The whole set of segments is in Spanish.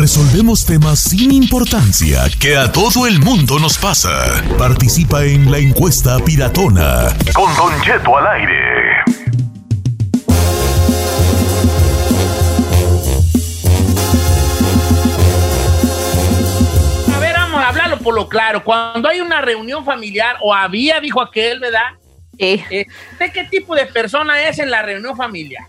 Resolvemos temas sin importancia que a todo el mundo nos pasa. Participa en la encuesta piratona. Con Don Cheto al aire. A ver, vamos a hablarlo por lo claro. Cuando hay una reunión familiar, o había, dijo aquel, ¿verdad? Sí. Eh, ¿De qué tipo de persona es en la reunión familiar?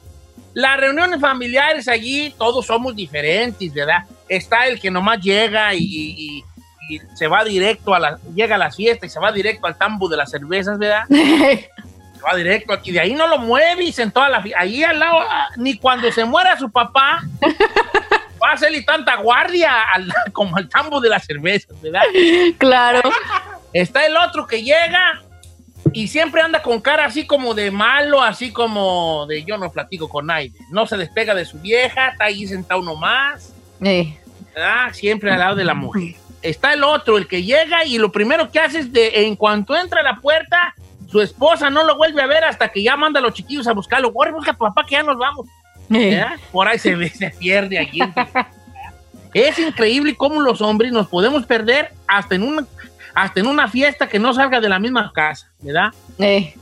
Las reuniones familiares allí, todos somos diferentes, ¿verdad? Está el que nomás llega y, y- y se va directo a la, llega a las fiestas y se va directo al tambo de las cervezas, ¿verdad? Se va directo aquí, de ahí no lo mueves en toda la ahí al lado, ah, ni cuando se muera su papá, va a hacerle tanta guardia al- como al tambo de las cervezas, ¿verdad? claro. Está el otro que llega y siempre anda con cara así como de malo, así como de yo no platico con nadie. No se despega de su vieja, está ahí sentado nomás, Eh, ¿verdad? Siempre al lado de la mujer. Está el otro, el que llega y lo primero que hace es de, en cuanto entra a la puerta, su esposa no lo vuelve a ver hasta que ya manda a los chiquillos a buscarlo. Corre, busca a tu papá que ya nos vamos. eh. Por ahí se, se pierde allí. es increíble cómo los hombres nos podemos perder hasta en una, hasta en una fiesta que no salga de la misma casa, ¿verdad? Eh.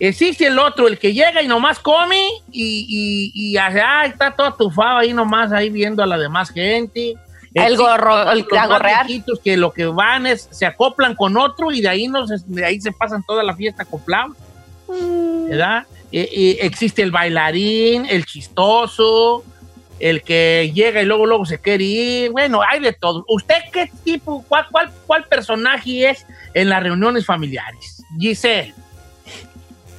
Existe el otro, el que llega y nomás come y, y, y allá está todo atufado ahí nomás, ahí viendo a la demás gente. El gorro, el los más viejitos que lo que van es, se acoplan con otro y de ahí, no se- de ahí se pasan toda la fiesta acoplados. ¿verdad? Eh, eh, existe el bailarín, el chistoso, el que llega y luego luego se quiere ir. Bueno, hay de todo. ¿Usted qué tipo, cuál, cuál, cuál personaje es en las reuniones familiares? Giselle.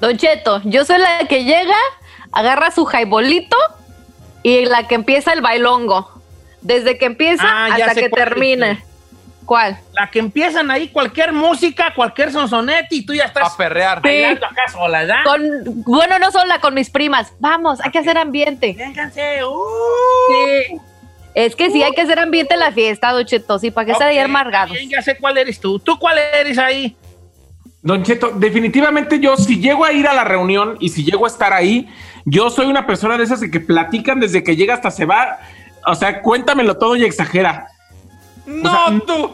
Don Cheto, yo soy la que llega, agarra su jaibolito y la que empieza el bailongo. Desde que empieza Ah, hasta que es usted. ¿Cuál? La que empiezan ahí cualquier música, cualquier sonsonete y tú ya estás A perrear. bailando acá sola, ¿verdad? Con, bueno, no sola, con mis primas. Vamos, hay que hacer ambiente. Vénganse, uh. Sí. Es que sí, hay que hacer ambiente en la fiesta, Don Cheto, sí, para que se Ok, haya amargados. bien, Ya sé cuál eres tú. ¿Tú cuál eres ahí? Don Cheto, definitivamente yo, si llego a ir a la reunión y si llego a estar ahí, yo soy una persona de esas de que platican desde que llega hasta se va. O sea, cuéntamelo todo y exagera. No, tú.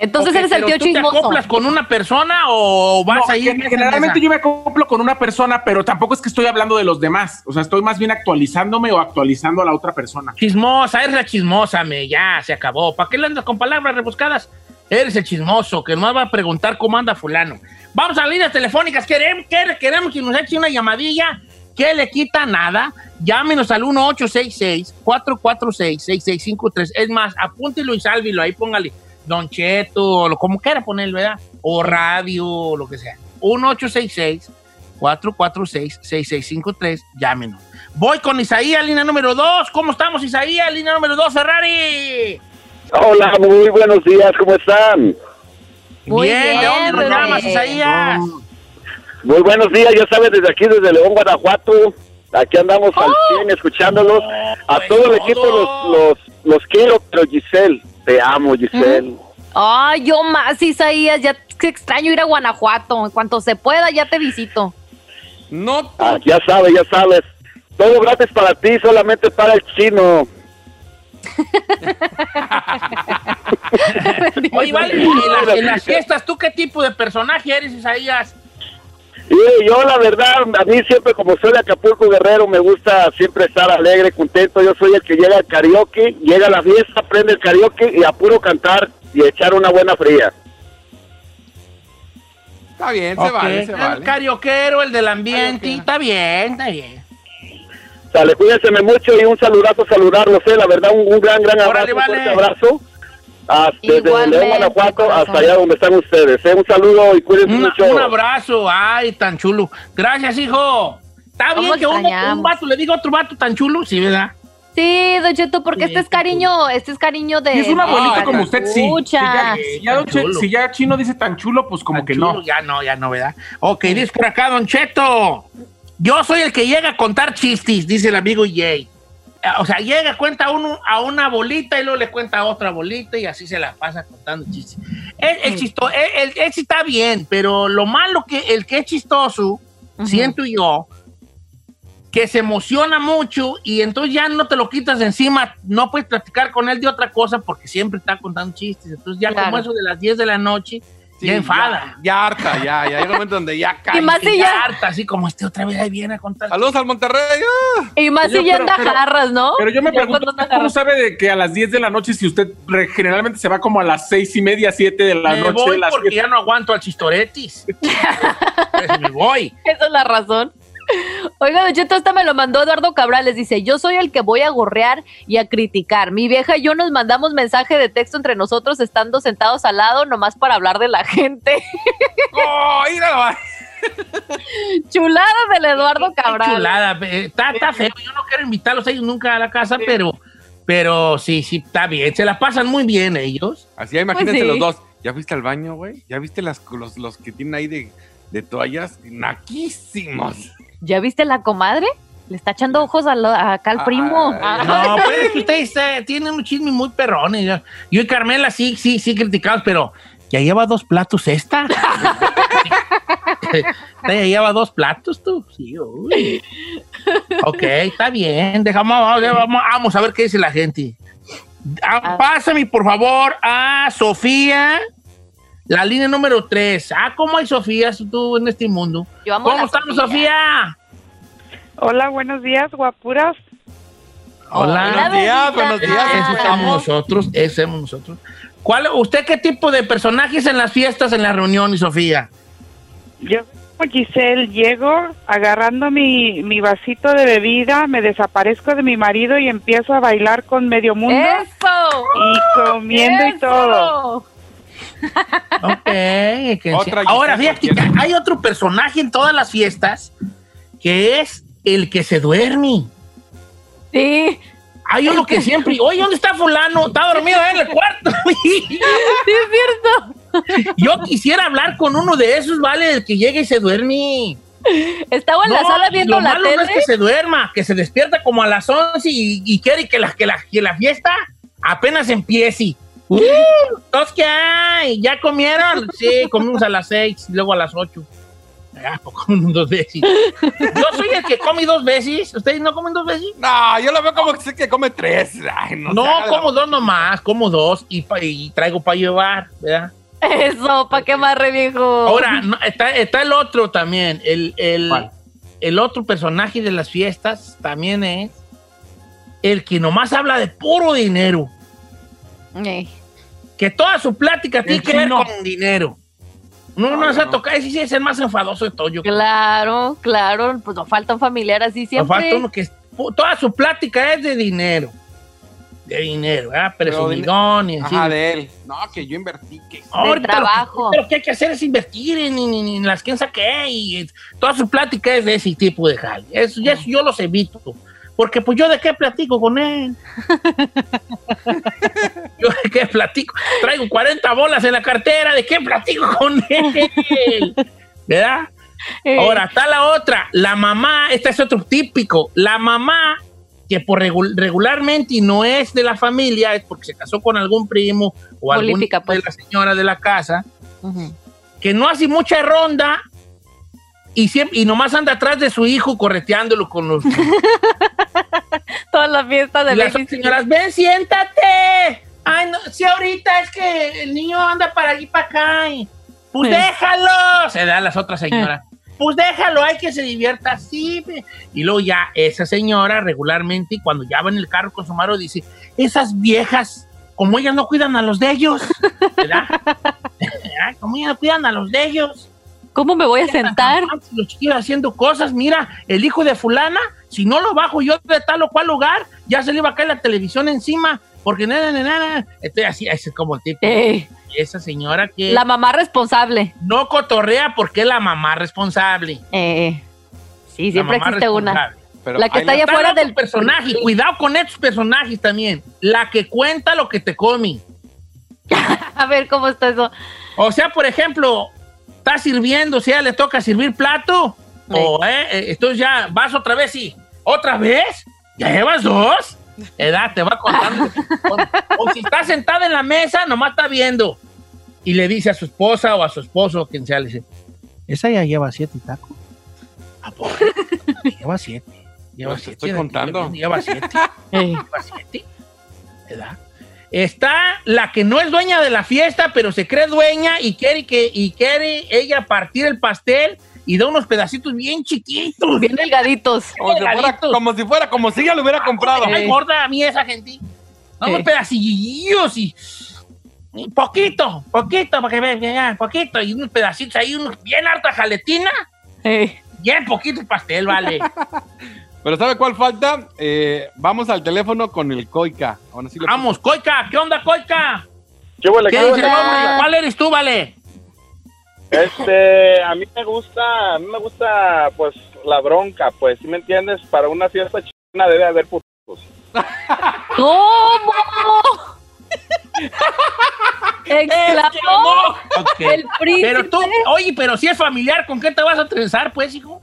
Entonces eres el pero tío ¿tú te chismoso. acoplas con una persona o vas No, a ir? gen- generalmente yo me acoplo con una persona, pero tampoco es que estoy hablando de los demás. O sea, estoy más bien actualizándome o actualizando a la otra persona. Chismosa, eres la chismosa, me, ya, se acabó. ¿Para qué le andas con palabras rebuscadas? Eres el chismoso, que nos va a preguntar cómo anda fulano. Vamos a líneas telefónicas, queremos, quer- queremos que nos eche una llamadilla que le quita nada. Llámenos al 1866-446-6653. Es más, apúntelo y sálvilo, ahí póngale Don Cheto, o lo- como quiera ponerlo, ¿verdad? O radio, o lo que sea. 1866-446-6653, llámenos. Voy con Isaías, línea número 2. ¿Cómo estamos, Isaías? Línea número 2, Ferrari. Hola, muy buenos días, ¿cómo están? Muy bien, ¿de bien, dónde nos llamas, Isaías? Muy buenos días, ya sabes, desde aquí, desde León, Guanajuato. Aquí andamos al ¡Oh! 100 escuchándolos. A todo el equipo los, los, los quiero, pero Giselle, te amo, Giselle. Ay, yo más, Isaías, ya que extraño ir a Guanajuato. En cuanto se pueda, ya te visito. No. Ah, ya sabes, ya sabes. Todo gratis para ti, solamente para el chino. Oye, vale, en las, en las fiestas, ¿tú qué tipo de personaje eres, Isaías? Y yo, la verdad, a mí siempre, como soy de Acapulco Guerrero, me gusta siempre estar alegre, contento. Yo soy el que llega al karaoke, llega a la fiesta, prende el karaoke y a puro cantar y echar una buena fría. Está bien, se vale, se El vale. carioquero, el del ambiente, está bien, está bien. Sale, cuídense mucho y un saludazo, saludarlos, eh, la verdad, un, un gran, gran abrazo, Órale, vale. fuerte abrazo. Ah, desde León, Guanajuato, hasta allá donde están ustedes. eh. Un saludo y cuídense Una- mucho. un abrazo, ay, tan chulo. Gracias, hijo. Está ¿Cómo bien que uno, un vato le diga a otro vato tan chulo, sí, ¿verdad? Sí, Don Cheto, porque Sí, este es cariño, este es cariño de. Es un abuelito Ay, como usted, sí. Si Escucha. ya, si ya si ya Chino dice tan chulo, pues como Tan que chulo, no. Ya no, ya no, ¿verdad? Ok, dice por acá, Don Cheto. Yo soy el que llega a contar chistes, dice el amigo Jay. Eh, O sea, llega, cuenta uno a una bolita y luego le cuenta a otra bolita y así se la pasa contando chistes. El, el chisto- el- el- el está bien, pero lo malo que el que es chistoso, siento yo, que se emociona mucho y entonces ya no te lo quitas de encima, no puedes platicar con él de otra cosa porque siempre está contando chistes. Entonces ya Claro. como eso de las 10 de la noche, Sí, ya enfada. Ya, ya harta, ya, ya. Llega un momento donde ya cae. Y más Y si ya ya, harta, así como este otra vez ahí viene a contar. Saludos al Monterrey. ah. y más si ya anda jarras, ¿no? Pero yo me Ya pregunto, cuando anda ¿usted ¿cómo jarras. sabe de que a las 10 de la noche, si usted re- generalmente se va como a las seis y media, 7 de la me noche? voy de las porque ya no aguanto al chistoretis. Pues me voy. Esa es la razón. Oiga, Don Cheto, esta me lo mandó Eduardo Cabrales. Dice, yo soy el que voy a gorrear y a criticar. Mi vieja y yo nos mandamos mensaje de texto entre nosotros estando sentados al lado, nomás para hablar de la gente. ¡Oh! Chulada del Eduardo Cabrales. chulada. eh, Está, está feo. Yo no quiero invitarlos a ellos nunca a la casa, pero, pero sí, sí, está bien. Se la pasan muy bien ellos. Así, imagínense Pues sí. los dos. ¿Ya viste al baño, güey? ¿Ya viste las, los, los que tienen ahí de, de toallas? Naquísimos. ¿Ya viste la comadre? Le está echando ojos a lo- a acá al primo. ah, No, pues ustedes eh, tienen un chisme muy perrones. Yo, yo y Carmela sí, sí, sí criticados, pero ya lleva dos platos esta. ya lleva dos platos tú. Sí, uy. Ok, está bien. Dejamos, vamos, a ver qué dice la gente. Ah. Pásame, por favor, a Sofía. La línea número 3. Ah, ¿cómo hay Sofías tú en este mundo? Yo amo a ¿Cómo estamos, Sofía? Hola, buenos días, guapuras. Hola. Buenos días, buenos días. Eso somos escuchamos. nosotros, eso somos nosotros. ¿Cuál, ¿Usted qué tipo de personajes en las fiestas, en las reuniones, Sofía? Yo soy Giselle, llego agarrando mi, mi vasito de bebida, me desaparezco de mi marido y empiezo a bailar con medio mundo ¡Eso! y comiendo y ¡Eso! todo. Ok. que Otra. Ahora, fíjate, que hay otro personaje en todas las fiestas que es el que se duerme. Sí, Hay uno que siempre, oye, ¿dónde está fulano? Está dormido en el cuarto. sí es cierto. Yo quisiera hablar con uno de esos, ¿vale? El que llega y se duerme. Estaba en la sala viendo lo la malo tele. no es que se duerma, que se despierta como a las 11 y, y quiere que la, que, la, que la fiesta apenas empiece. Uh, ¿Todos qué hay? ¿Ya comieron? Sí, comimos a las 6 y luego a las 8. Ah, pues comen dos veces. Yo soy el que come dos veces. ¿Ustedes no comen dos veces? No, yo lo veo como que sé que come tres. Ay, no, como dos nomás, como dos y, pa- y traigo para llevar, ¿verdad? Eso, ¿para qué más re viejo? Ahora, no, está, está el otro también. El, el, el otro personaje de las fiestas también es el que nomás habla de puro dinero. Que toda su plática tiene que ver con dinero. No, no, No, se no. toca, ese sí es el más enfadoso de todo. Yo creo. Claro, claro, pues nos falta un familiar así Nos siempre. falta uno que toda su plática es de dinero. De dinero, ¿verdad? Presumidón y así. Ajá, de él. No, que yo invertí. Que... Ahorita trabajo. Lo que, lo que hay que hacer es invertir en, en- en- en las que saqué y toda su plática es de ese tipo de jale. Eso, eso yo los evito. Porque pues yo de qué platico con él. yo de qué platico. Traigo 40 bolas en la cartera, ¿de qué platico con él? ¿Verdad? Eh, Ahora, está la otra, la mamá, este es otro típico, la mamá que por regu- regularmente y no es de la familia, es porque se casó con algún primo o algún Política, pues. de la señora de la casa, ujú. que no hace mucha ronda y, siempre, y nomás anda atrás de su hijo correteándolo con los... Toda la fiesta de las señoras, ven, siéntate. Ay, no, si ahorita es que el niño anda para allí para acá. y, pues Sí. déjalo. Se dan las otras señoras. Pues déjalo, hay que se divierta así. ve". Y luego ya esa señora regularmente, cuando ya va en el carro con su marido, dice, esas viejas, como ellas no cuidan a los de ellos, ¿verdad? Como ellas no cuidan a los de ellos. ¿Cómo me voy a sentar? Los chiquillos haciendo cosas. Mira, el hijo de fulana, si no lo bajo yo de tal o cual lugar, ya se le iba a caer la televisión encima. Porque nada, nada, nada. Estoy así, es como el tipo. Eh, Esa señora que la mamá responsable. no cotorrea porque es la mamá responsable. Eh, sí, La siempre mamá existe una. Pero La que está allá afuera del personaje. Cuidado con estos personajes también. La que cuenta lo que te come. A ver cómo está eso. O sea, por ejemplo, está sirviendo, si a ella le toca servir plato, o eh, eh, entonces ya vas otra vez y otra vez, ya llevas dos, edad, te va contando. o, o si está sentada en la mesa, nomás está viendo y le dice a su esposa o a su esposo, quien sea, le dice, esa ya lleva siete tacos. ¿A poco? lleva siete. Lleva Te siete. estoy contando. Lleva siete. Lleva siete. ¿Verdad? Está la que no es dueña de la fiesta, pero se cree dueña y quiere, que, y quiere ella partir el pastel y da unos pedacitos bien chiquitos. bien delgaditos. Como si, fuera, como si fuera, como si ella lo hubiera comprado. Me engorda a mí esa gente. Unos Sí. pedacillos y, y poquito, poquito, para que vean, poquito. Y unos pedacitos ahí, unos bien harta jaletina, Eh, bien poquito el pastel, vale. Pero ¿sabe cuál falta? Eh, vamos al teléfono con el Coica. Vamos, Coica, ¿qué onda, Coica? ¿Qué huele, ¿Qué qué dice huele? el hombre? ¿Cuál eres tú, vale? Este, a mí me gusta, a mí me gusta, pues, la bronca, pues, ¿sí me entiendes? Para una fiesta china debe haber putos. ¿Cómo? Exclamó el príncipe. Pero tú, oye, pero si es familiar, ¿con qué te vas a trenzar, pues, hijo?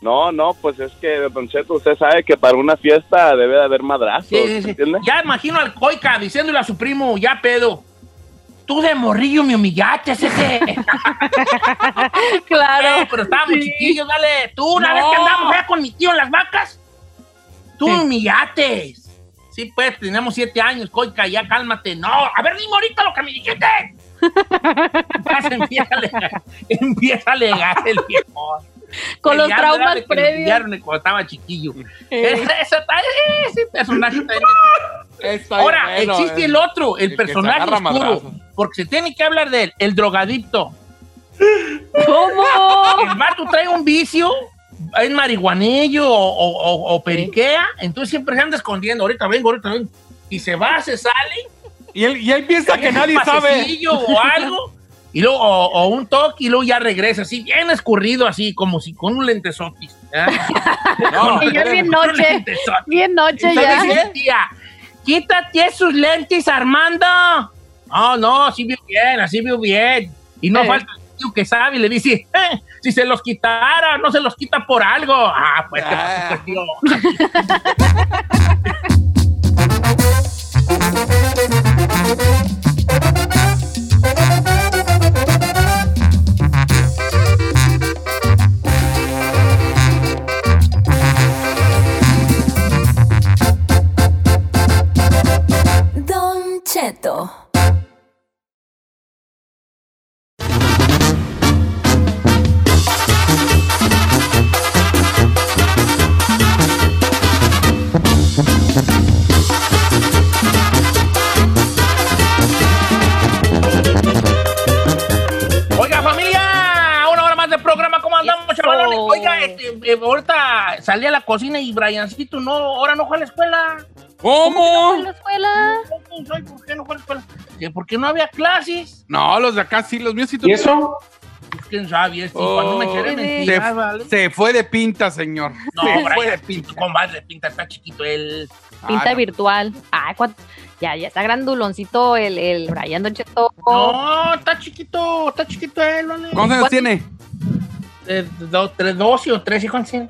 No, no, pues es que, Don Cheto, usted sabe que para una fiesta debe de haber madrazos, Sí, sí, ¿me sí. entiende? Ya imagino al Coica diciéndole a su primo, ya pedo. Tú de morrillo me humillaste, ese. Claro. pero estábamos Sí. chiquillos, dale. Tú, una No. vez que andamos allá con mi tío en las vacas, tú me humillaste. Sí, pues, tenemos siete años, Coica, ya cálmate. No, a ver, dime ahorita lo que me dijiste. Empieza a alegar, empieza a alegar el viejo. Con los traumas lo previos. humillaron cuando estaba chiquillo. Eh, esa, ese personaje Está Ahora, bueno, existe eh. el otro, el, el personaje oscuro. Porque se tiene que hablar de él, el drogadicto. ¿Cómo? El vato trae un vicio, es marihuanillo o, o- o- o periquea, entonces siempre se anda escondiendo. Ahorita vengo, ahorita vengo. Y se va, se sale. Y él, y él piensa que nadie sabe. o algo. Y luego, o, o un toque y luego ya regresa así, bien escurrido, así, como si con un lentesotis. No, Y ya es bien noche. Bien noche Entonces ya. tía, quítate esos lentes, Armando. No, no, así vio bien, así vio bien. Y no Eh. falta el tío que sabe y le dice, "Eh, si se los quitara, no se los quita por algo. Ah, pues, ¿qué Ah. tío? Oiga, familia, una hora más de programa, ¿cómo andamos, Eso. chavalones? Oiga, este, eh, ahorita salí a la cocina y Briancito no, ahora no fue a la escuela. ¿Cómo? ¿En la escuela? ¿Por qué no fue a la escuela? Que porque no había clases. No, los de acá sí, los míos sí ¿Y eso? Pues, ¿Quién sabe? Este, Oh. cuando me quiere mentir, Se, ¿vale? se fue de pinta, señor. No, se Brian, fue de pinta. compadre pinta, está chiquito él. Pinta Ah, no. virtual. Ay, cuán- ya, ya está granduloncito el, el Brian Don Cheto. No, está chiquito, está chiquito él, ¿vale? ¿Cuántos años tiene? De, de, do- tres, doce o tres, ¿cuántos tiene?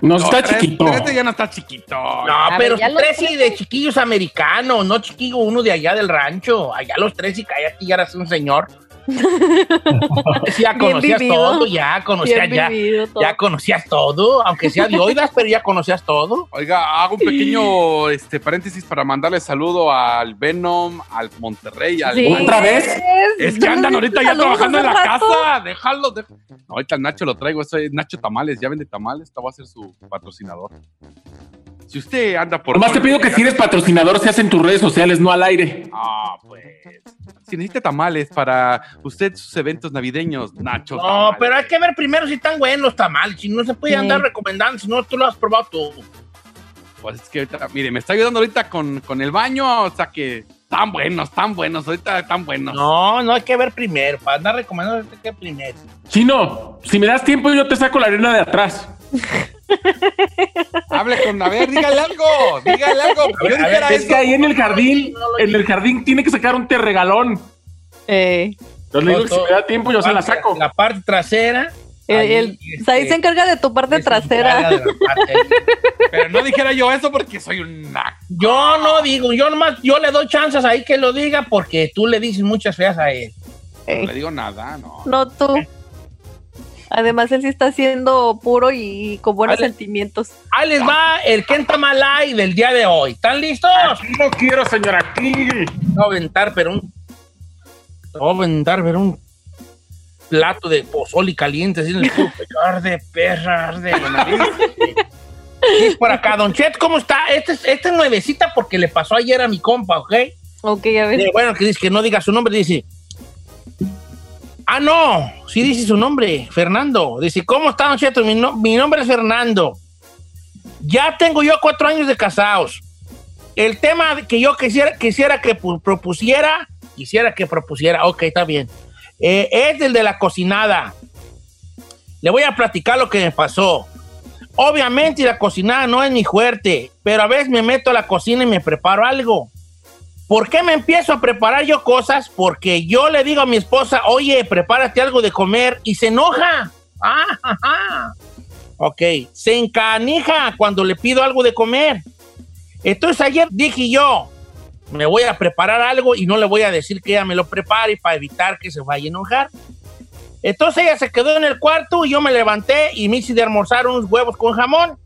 No, está tres- chiquito. Este ya no está chiquito. No, A pero ver, tres y tres. de chiquillos americanos, no chiquillo uno de allá del rancho. Allá los tres y cállate, ya eras un señor. Ya conocías vivido. todo, ya conocías, ya, todo. ya conocías todo, aunque sea de oídas, pero ya conocías todo. Oiga, hago un pequeño este, paréntesis para mandarle saludo al Venom, al Monterrey, al... Sí. ¿Otra vez? Es que andan ahorita ya trabajando en la casa. Déjalo. de- No, ahorita el Nacho lo traigo. Eso es Nacho Tamales. Ya vende tamales. Esta va a ser su patrocinador. Si usted anda por. Nomás te pido que si eres patrocinador seas en tus redes sociales, no al aire. Ah, pues. Si necesita tamales para usted sus eventos navideños, Nacho. No, Tamales. pero hay que ver primero si están buenos los tamales, si no se puede Sí. andar recomendando, si no tú lo has probado tú. Pues es que ahorita, mire, me está ayudando ahorita con, con el baño. O sea que tan buenos, tan buenos. Ahorita tan buenos. No, no hay que ver primero, para andar recomendando hay que ver primero. Chino, si me das tiempo yo te saco la arena de atrás. Hable con. A ver, dígale algo. Dígale algo. Yo ver, a dijera Es eso. que ahí en el jardín, en el jardín tiene que sacar un terregalón. Eh, Entonces le digo que si me da tiempo yo se la saco. La parte trasera. el, ahí, el- este, ahí se encarga de tu parte trasera. parte- Pero no dijera yo eso porque soy un naco. Yo no digo, yo nomás, yo le doy chances ahí que lo diga porque tú le dices muchas feas a él. No Eh, le digo nada, no. no tú. Además, él sí está siendo puro y con buenos Ale- sentimientos. Ahí les va el Kentamalay del día de hoy. ¿Están listos? Aquí lo quiero, señora, aquí. A aventar, pero un. A aventar, pero un plato de pozoli caliente, así en el. Arde, perra, arde. por acá, Don Chet, ¿cómo está? Esta es, esta es nuevecita porque le pasó ayer a mi compa, ¿ok? Ok, a ver. Eh, bueno, que dice que no diga su nombre, dice. Ah, no, sí dice su nombre, Fernando. Dice, ¿cómo está, Don Cheto? Mi, no- mi nombre es Fernando. Ya tengo yo cuatro años de casados. El tema que yo quisiera, quisiera que pu- propusiera, quisiera que propusiera, ok, está bien, eh, es el de la cocinada. Le voy a platicar lo que me pasó. Obviamente la cocinada no es mi fuerte, pero a veces me meto a la cocina y me preparo algo. ¿Por qué me empiezo a preparar yo cosas? Porque yo le digo a mi esposa, oye, prepárate algo de comer y se enoja. Ah, ajá. Ok, se encanija cuando le pido algo de comer. Entonces ayer dije yo, me voy a preparar algo y no le voy a decir que ella me lo prepare para evitar que se vaya a enojar. Entonces ella se quedó en el cuarto y yo me levanté y me hice de almorzar unos huevos con jamón.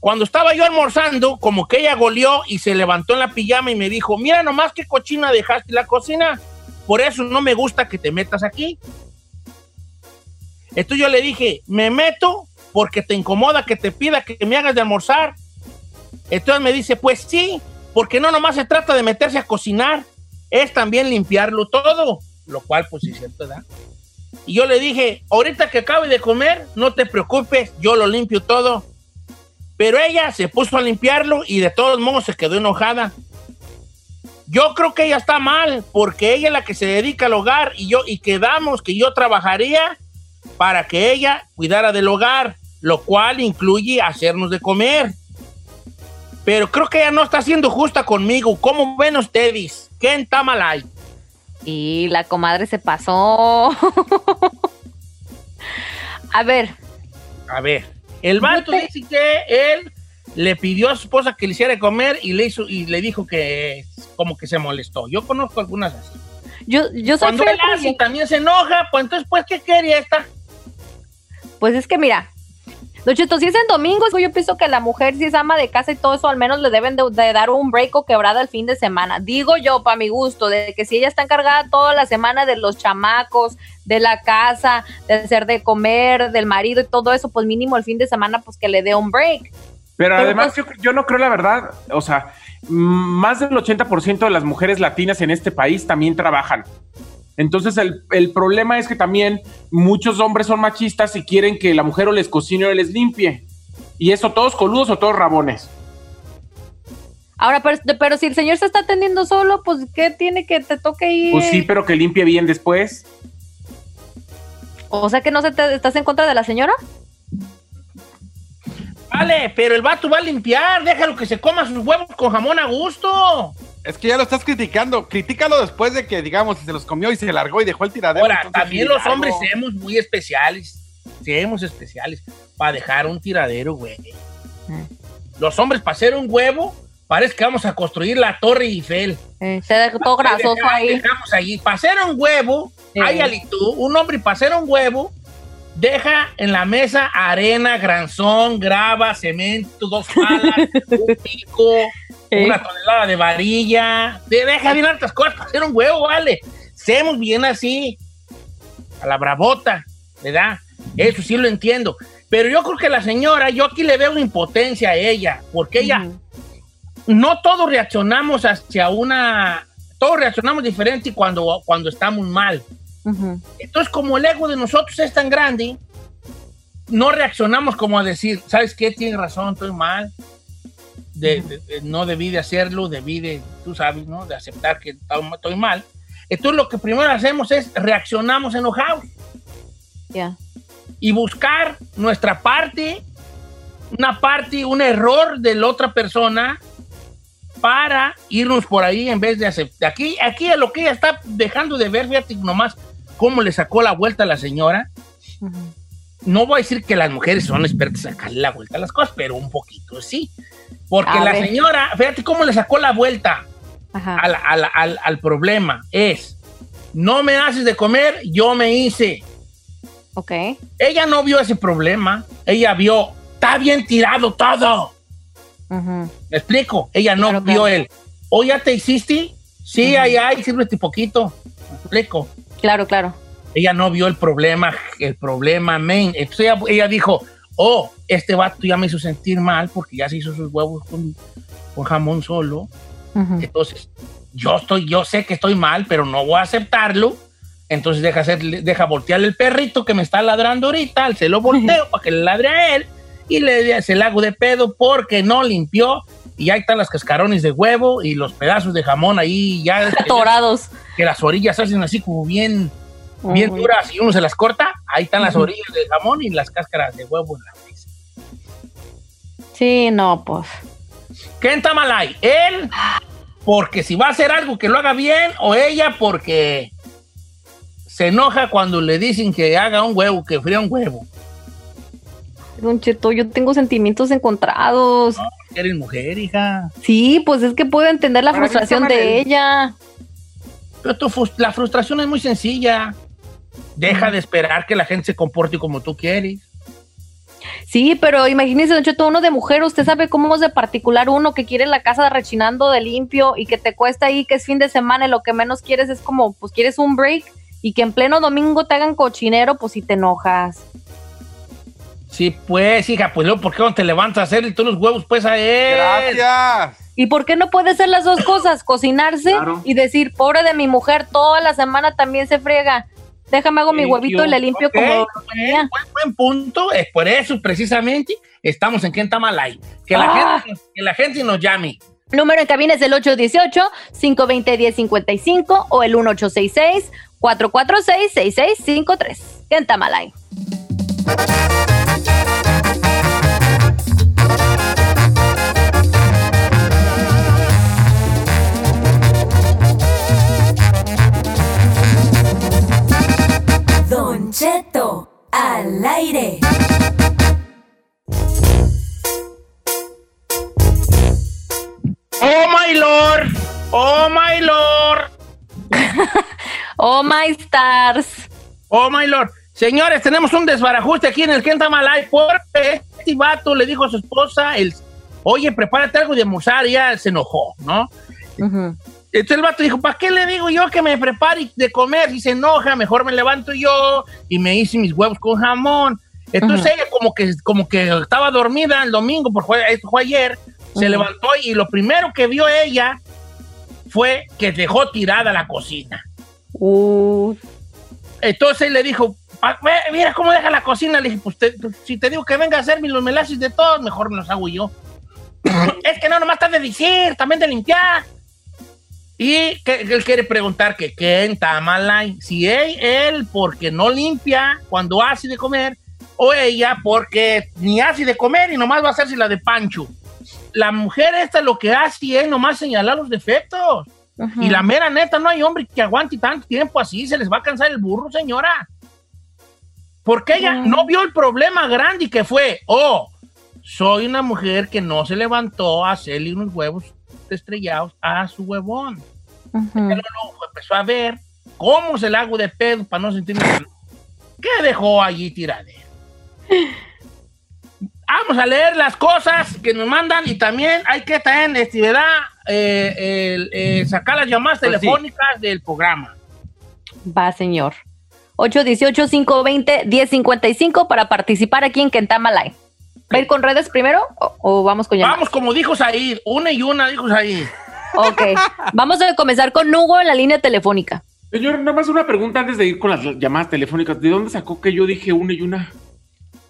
Cuando estaba yo almorzando, como que ella goleó y se levantó en la pijama y me dijo, mira nomás qué cochina dejaste la cocina, por eso no me gusta que te metas aquí. Entonces yo le dije, me meto porque te incomoda que te pida que me hagas de almorzar. Entonces me dice, pues sí, porque no nomás se trata de meterse a cocinar, es también limpiarlo todo, lo cual pues es cierto, ¿verdad? Y yo le dije, ahorita que acabe de comer, no te preocupes, yo lo limpio todo. Pero ella se puso a limpiarlo y de todos modos se quedó enojada. Yo creo que ella está mal, porque ella es la que se dedica al hogar y yo y quedamos que yo trabajaría para que ella cuidara del hogar, lo cual incluye hacernos de comer. Pero creo que ella no está siendo justa conmigo. ¿Cómo ven ustedes? ¿Qué en Tamalay? Y la comadre se pasó. a ver, A ver, el vato te- dice que él le pidió a su esposa que le hiciera comer y le hizo y le dijo que como que se molestó. Yo conozco algunas así. yo, yo soy Cuando él hace también se enoja, pues entonces, pues, ¿qué quería esta? Pues es que mira, Don Cheto, si es en domingo, yo pienso que la mujer, si es ama de casa y todo eso, al menos le deben de, de dar un break o quebrada el fin de semana. Digo yo, para mi gusto, de que si ella está encargada toda la semana de los chamacos, de la casa, de hacer de comer, del marido y todo eso, pues mínimo el fin de semana, pues que le dé un break. Pero, Pero además, pues- yo, yo no creo la verdad, o sea, más del 80% de las mujeres latinas en este país también trabajan. Entonces, el, el problema es que también muchos hombres son machistas y quieren que la mujer o les cocine o les limpie. Y eso, todos coludos o todos rabones. Ahora, pero, pero si el señor se está atendiendo solo, pues ¿qué tiene que te toque ir? Pues sí, pero que limpie bien después. O sea que no se te, estás en contra de la señora. Vale, pero el vato va a limpiar, déjalo que se coma sus huevos con jamón a gusto. Es que ya lo estás criticando. Critícalo después de que, digamos, si se los comió y se largó y dejó el tiradero. Ahora, entonces también los algo- hombres seamos muy especiales. Seamos especiales para dejar un tiradero, güey. Los hombres para hacer un huevo, parece que vamos a construir la Torre Eiffel. Eh, se dejó todo grasoso ahí. Dejamos allí. Para hacer un huevo, Sí. hay tú, un hombre para hacer un huevo, deja en la mesa arena, granzón, grava, cemento, dos palas, un pico, Una tonelada de varilla. De- Deja bien hartas cosas para hacer un huevo, vale. Seamos bien así, a la bravota, ¿verdad? Eso sí lo entiendo. Pero yo creo que la señora, yo aquí le veo una impotencia a ella, porque ella no todos reaccionamos hacia una, todos reaccionamos diferente cuando, cuando estamos mal. Entonces, como el ego de nosotros es tan grande, no reaccionamos como a decir, ¿sabes qué? Tienes razón, estoy mal. De- de- de- no debí de hacerlo, debí de, tú sabes, ¿no? De aceptar que estoy mal. Entonces, lo que primero hacemos es reaccionamos enojados Ya. y buscar nuestra parte, una parte, un error de la otra persona para irnos por ahí en vez de aceptar. Aquí, aquí a lo que ella está dejando de ver, fíjate nomás cómo le sacó la vuelta a la señora. Ujú. No voy a decir que las mujeres son expertas en sacarle la vuelta a las cosas, pero un poquito sí. Porque A la ver. señora, fíjate cómo le sacó la vuelta al, al- al- al problema. Es, no me haces de comer, yo me hice. Ok. Ella no vio ese problema. Ella vio, está bien tirado todo. ¿Me explico? Ella no Claro, vio claro. él. ¿O ya te hiciste? Sí, ahí hay, sírvete poquito. ¿Me explico? Claro, claro. Ella no vio el problema, el problema, men. Entonces ella, ella dijo, oh, este vato ya me hizo sentir mal porque ya se hizo sus huevos con, con jamón solo. Entonces, yo estoy, yo sé que estoy mal, pero no voy a aceptarlo. Entonces deja, hacer, deja voltearle el perrito que me está ladrando ahorita, se lo volteo para que le ladre a él y le se le hago de pedo porque no limpió y ahí están las cascarones de huevo y los pedazos de jamón ahí ya Atorados. que las orillas hacen así como bien, bien duras y uno se las corta, ahí están las orillas del jamón y las cáscaras de huevo en la mesa. Sí, no, pues. ¿Quién está mal ahí? ¿Él? Porque si va a hacer algo que lo haga bien o ella porque se enoja cuando le dicen que haga un huevo, que fría un huevo. Don Cheto, yo tengo sentimientos encontrados. Eres mujer, hija. Sí, pues es que puedo entender la Para frustración de ella. Pero tu la frustración es muy sencilla. Deja de esperar que la gente se comporte como tú quieres. Sí, pero imagínese, Don Cheto, uno de mujer, usted sabe cómo es de particular uno que quiere la casa rechinando de limpio y que te cuesta ahí que es fin de semana y lo que menos quieres es como, pues quieres un break y que en pleno domingo te hagan cochinero, pues si te enojas. Sí, pues, hija, pues luego, ¿por qué no te levantas a hacerle todos los huevos pues a él? Gracias. ¿Y por qué no puede ser las dos cosas? Cocinarse Claro. y decir, pobre de mi mujer, toda la semana también se friega. Déjame hago mi Thank huevito y le limpio Ok, como lo buen, buen, punto. Es por eso, precisamente, estamos en Quentamalay. Que la, Ah. gente, que la gente nos llame. Número en cabina es el 818-520-1055 o el 1866-446-6653. En Don Cheto, al aire. Oh my lord, oh my lord, Oh my stars. oh my lord. Señores, tenemos un desbarajuste aquí en el Quentamalay porque este vato le dijo a su esposa, el, oye, prepárate algo de almorzar, y ella se enojó, ¿no? Ujú. Entonces el vato dijo, ¿para qué le digo yo que me prepare de comer? Si se enoja, mejor me levanto yo y me hice mis huevos con jamón. Entonces Ujú. ella como que, como que estaba dormida el domingo, porque fue, esto fue ayer, se Ujú. levantó y lo primero que vio ella fue que dejó tirada la cocina. Uh, Entonces le dijo, "Pa- ve, mira cómo deja la cocina. Le dije, pues te- si te digo que venga a hacerme los melaces de todos, mejor me los hago yo. es que no, nomás está de decir, también de limpiar. Y que, él quiere preguntar que quién está mal ahí. Si él, él porque no limpia cuando hace de comer, o ella porque ni hace de comer y nomás va a hacerse la de Pancho. La mujer esta lo que hace es nomás señalar los defectos. Y la mera neta, no hay hombre que aguante tanto tiempo así, se les va a cansar el burro, señora. Porque ella no vio el problema grande que fue, oh, soy una mujer que no se levantó a hacerle unos huevos estrellados a su huevón. Pero luego empezó a ver cómo se le hago de pedo para no sentirme. ¿Qué dejó allí tiradero? Vamos a leer las cosas que nos mandan y también hay que también, este, ¿verdad? Eh, eh, sacar las llamadas Pues sí. telefónicas del programa. Va, señor. 818-520-1055 para participar aquí en Kentamalay. ¿Va a ir con redes primero o, o vamos con llamadas? Vamos, como dijo Said, una y una dijo Said. Ok. Vamos a comenzar con Hugo en la línea telefónica. Señor, nada más una pregunta antes de ir con las llamadas telefónicas. ¿De dónde sacó que yo dije una y una?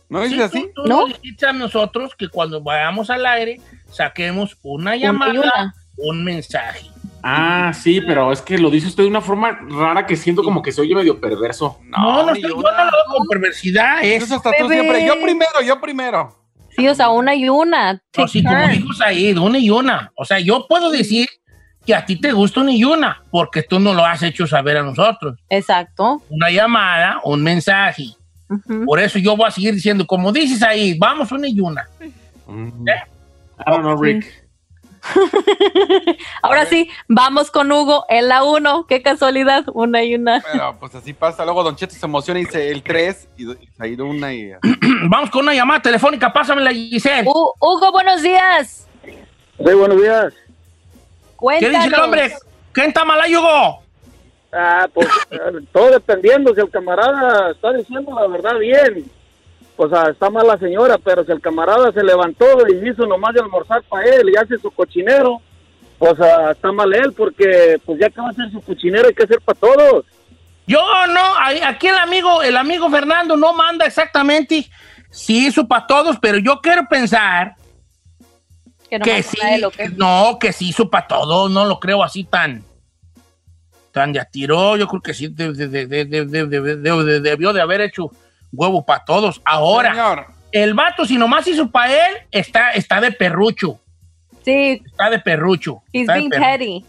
¿No Sí, dices así? tú, tú ¿No? nos dijiste a nosotros que cuando vayamos al aire saquemos una llamada, una. un mensaje. Ah, sí, pero es que lo dice usted de una forma rara que siento como que se oye medio perverso. No, no, estoy, yo no lo veo con perversidad, es Eso hasta tú siempre. Yo primero, yo primero. Sí, o sea, una y una. Así Take como dijo Said, una y una. O sea, yo puedo decir que a ti te gusta una y una, porque tú no lo has hecho saber a nosotros. Exacto. Una llamada, un mensaje. Por eso yo voy a seguir diciendo, como dices ahí, vamos una y una. I don't know, Rick. Ahora sí, vamos con Hugo en la 1. Qué casualidad, una y una. Pero pues así pasa. Luego Don Cheto se emociona y dice el 3 y, y se ha ido una y. Vamos con una llamada telefónica, pásamela, Giselle. Hu- Hugo, buenos días. Sí, buenos días. ¿Qué Cuéntanos. dice el hombre? ¿Qué está mal ahí, Hugo? Ah, pues todo dependiendo, si el camarada está diciendo la verdad bien, o sea, está mal la señora, pero si el camarada se levantó y hizo nomás de almorzar para él y hace su cochinero, o sea, está mal él porque pues ya que va a ser su cochinero hay que hacer para todos. Yo no, aquí el amigo, el amigo Fernando no manda exactamente si hizo para todos, pero yo quiero pensar que no, que sí, lo que... no, que sí hizo para todos, no lo creo así tan tan de a yo creo que sí debió de haber hecho huevo para todos. Ahora, Señor, el vato si nomás hizo para él, está, está de perrucho, Sí, está de perrucho. he's está de being perrucho. petty.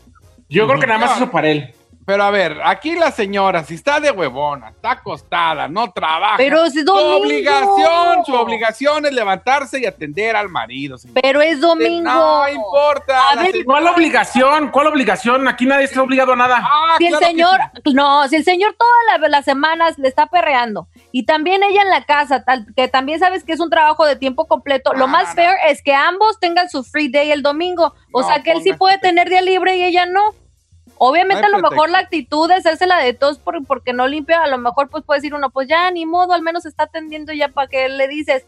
Yo creo que nada más eso para él. Pero a ver, aquí la señora, si está de huevona, está acostada, no trabaja. Pero es su domingo. obligación, su obligación es levantarse y atender al marido. Pero es domingo. No importa. A la ver, se- ¿Cuál obligación? ¿Cuál obligación? Aquí nadie está obligado a nada. Ah, Si el claro señor, sí. no, si el señor todas la- las semanas le está perreando y también ella en la casa, tal- que también sabes que es un trabajo de tiempo completo, lo más no, fair es que ambos tengan su free day el domingo. O No, sea, que él sí puede tener día libre y ella no. Obviamente No a lo mejor la actitud es hacerse la de todos por- porque no limpia, a lo mejor pues puede decir uno, pues ya ni modo, al menos está atendiendo ya para que le dices.